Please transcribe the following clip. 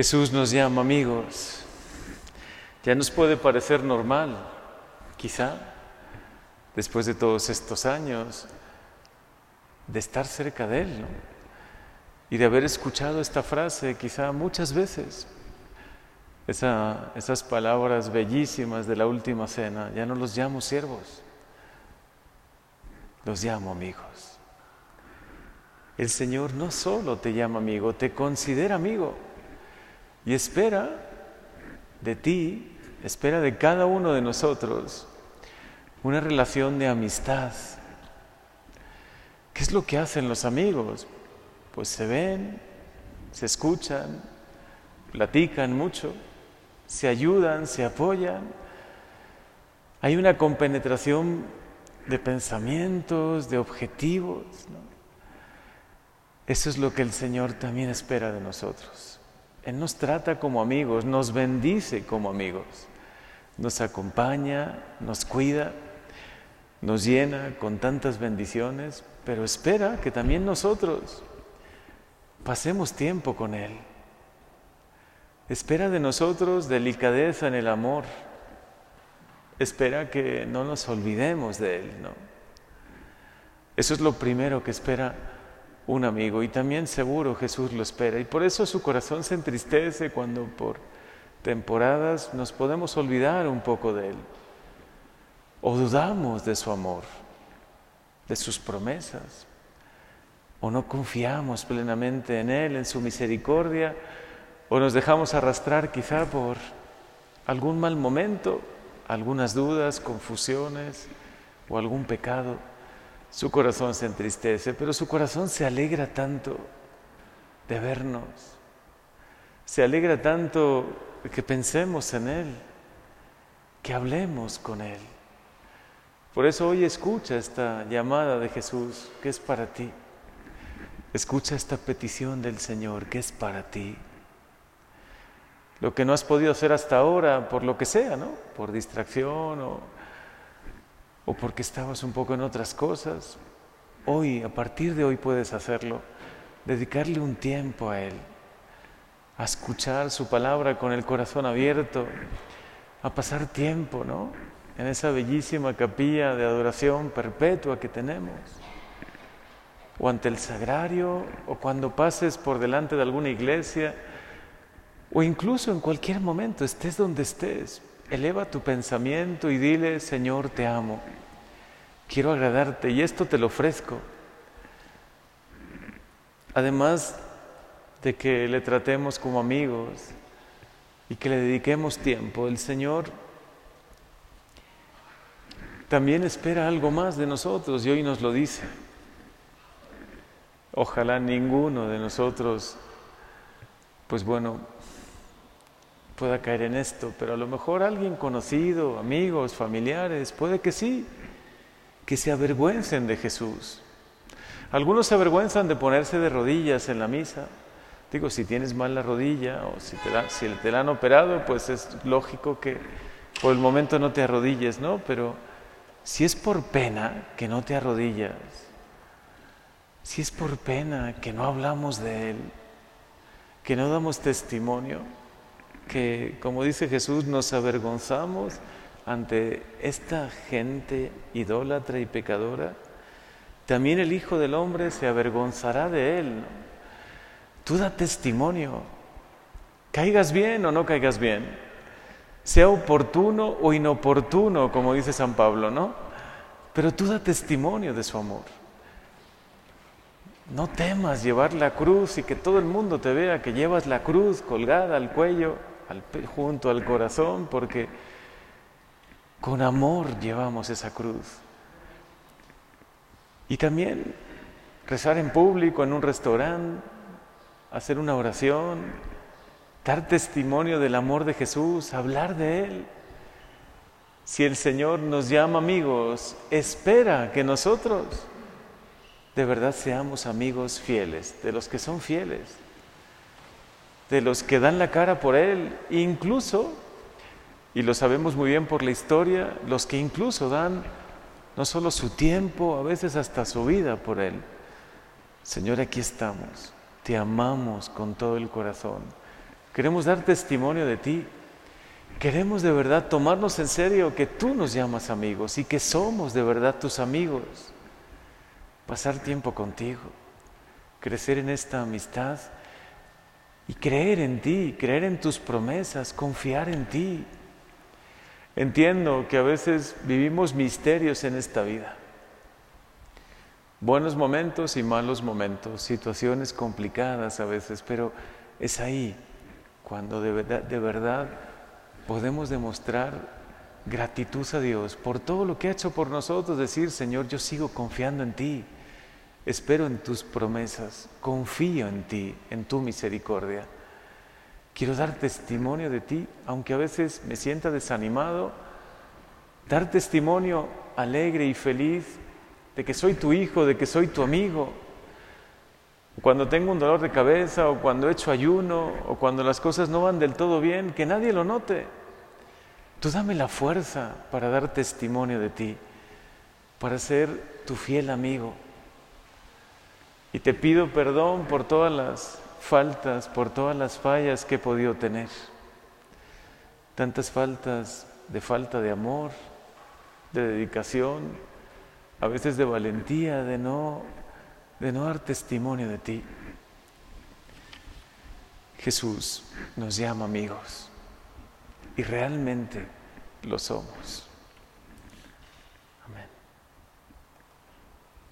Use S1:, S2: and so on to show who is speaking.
S1: Jesús nos llama amigos. Ya nos puede parecer normal, quizá, después de todos estos años, de estar cerca de Él. Y de haber escuchado esta frase quizá muchas veces, esas palabras bellísimas de la última cena, ya no los llamo siervos, los llamo amigos. El Señor no solo te llama amigo, te considera amigo y espera de ti, espera de cada uno de nosotros una relación de amistad. ¿Qué es lo que hacen los amigos? Pues se ven, se escuchan, platican mucho, se ayudan, se apoyan. Hay una compenetración de pensamientos, de objetivos. Eso es lo que el Señor también espera de nosotros. Él nos trata como amigos, nos bendice como amigos, nos acompaña, nos cuida, nos llena con tantas bendiciones, pero espera que también nosotros pasemos tiempo con Él. Espera de nosotros delicadeza en el amor. Espera que no nos olvidemos de Él, ¿no? Eso es lo primero que espera un amigo y también seguro Jesús lo espera. Y por eso su corazón se entristece cuando por temporadas nos podemos olvidar un poco de Él. O dudamos de su amor, de sus promesas. O no confiamos plenamente en Él, en su misericordia. O nos dejamos arrastrar quizá por algún mal momento, algunas dudas, confusiones o algún pecado su corazón se entristece, pero su corazón se alegra tanto de vernos, se alegra tanto que pensemos en Él, que hablemos con Él. Por eso hoy escucha esta llamada de Jesús que es para ti. Escucha esta petición del Señor que es para ti. Lo que no has podido hacer hasta ahora, por lo que sea, ¿no? Por distracción o o porque estabas un poco en otras cosas, hoy, a partir de hoy puedes hacerlo, dedicarle un tiempo a Él, a escuchar su palabra con el corazón abierto, a pasar tiempo, ¿no? En esa bellísima capilla de adoración perpetua que tenemos, o ante el sagrario, o cuando pases por delante de alguna iglesia, o incluso en cualquier momento, estés donde estés, eleva tu pensamiento y dile, Señor, te amo quiero agradarte y esto te lo ofrezco. Además de que le tratemos como amigos y que le dediquemos tiempo, el Señor también espera algo más de nosotros y hoy nos lo dice. Ojalá ninguno de nosotros, pues bueno, pueda caer en esto, pero a lo mejor alguien conocido, amigos, familiares, puede que sí que se avergüencen de Jesús. Algunos se avergüenzan de ponerse de rodillas en la misa. Digo, si tienes mal la rodilla o si te, la, han operado, pues es lógico que por el momento no te arrodilles, ¿no? Pero si es por pena que no te arrodillas, si es por pena que no hablamos de Él, que no damos testimonio, que como dice Jesús nos avergonzamos ante esta gente idólatra y pecadora, también el Hijo del Hombre se avergonzará de él. Tú da testimonio, caigas bien o no caigas bien, sea oportuno o inoportuno, como dice San Pablo, ¿no? Pero tú da testimonio de su amor. No temas llevar la cruz y que todo el mundo te vea que llevas la cruz colgada al cuello, junto al corazón, porque con amor llevamos esa cruz. Y también rezar en público, en un restaurante, hacer una oración, dar testimonio del amor de Jesús, hablar de Él. Si el Señor nos llama amigos, espera que nosotros de verdad seamos amigos fieles, de los que son fieles, de los que dan la cara por Él, incluso y lo sabemos muy bien por la historia, los que incluso dan no solo su tiempo, a veces hasta su vida por Él. Señor, aquí estamos, te amamos con todo el corazón, Queremos dar testimonio de ti. Queremos de verdad tomarnos en serio que tú nos llamas amigos y que somos de verdad tus amigos. Pasar tiempo contigo, crecer en esta amistad y creer en ti, creer en tus promesas, confiar en ti. Entiendo que a veces vivimos misterios en esta vida. Buenos momentos y malos momentos, situaciones complicadas a veces, pero es ahí cuando de verdad, de verdad podemos demostrar gratitud a Dios por todo lo que ha hecho por nosotros, decir, Señor, yo sigo confiando en ti, espero en tus promesas, confío en ti, en tu misericordia. Quiero dar testimonio de ti, aunque a veces me sienta desanimado, dar testimonio alegre y feliz de que soy tu hijo, de que soy tu amigo. Cuando tengo un dolor de cabeza o cuando he hecho ayuno o cuando las cosas no van del todo bien, que nadie lo note. Tú dame la fuerza para dar testimonio de ti, para ser tu fiel amigo. Y te pido perdón por todas las faltas, por todas las fallas que he podido tener. Tantas faltas de falta de amor, de dedicación, a veces de valentía, de no, de no dar testimonio de ti. Jesús nos llama amigos y realmente lo somos.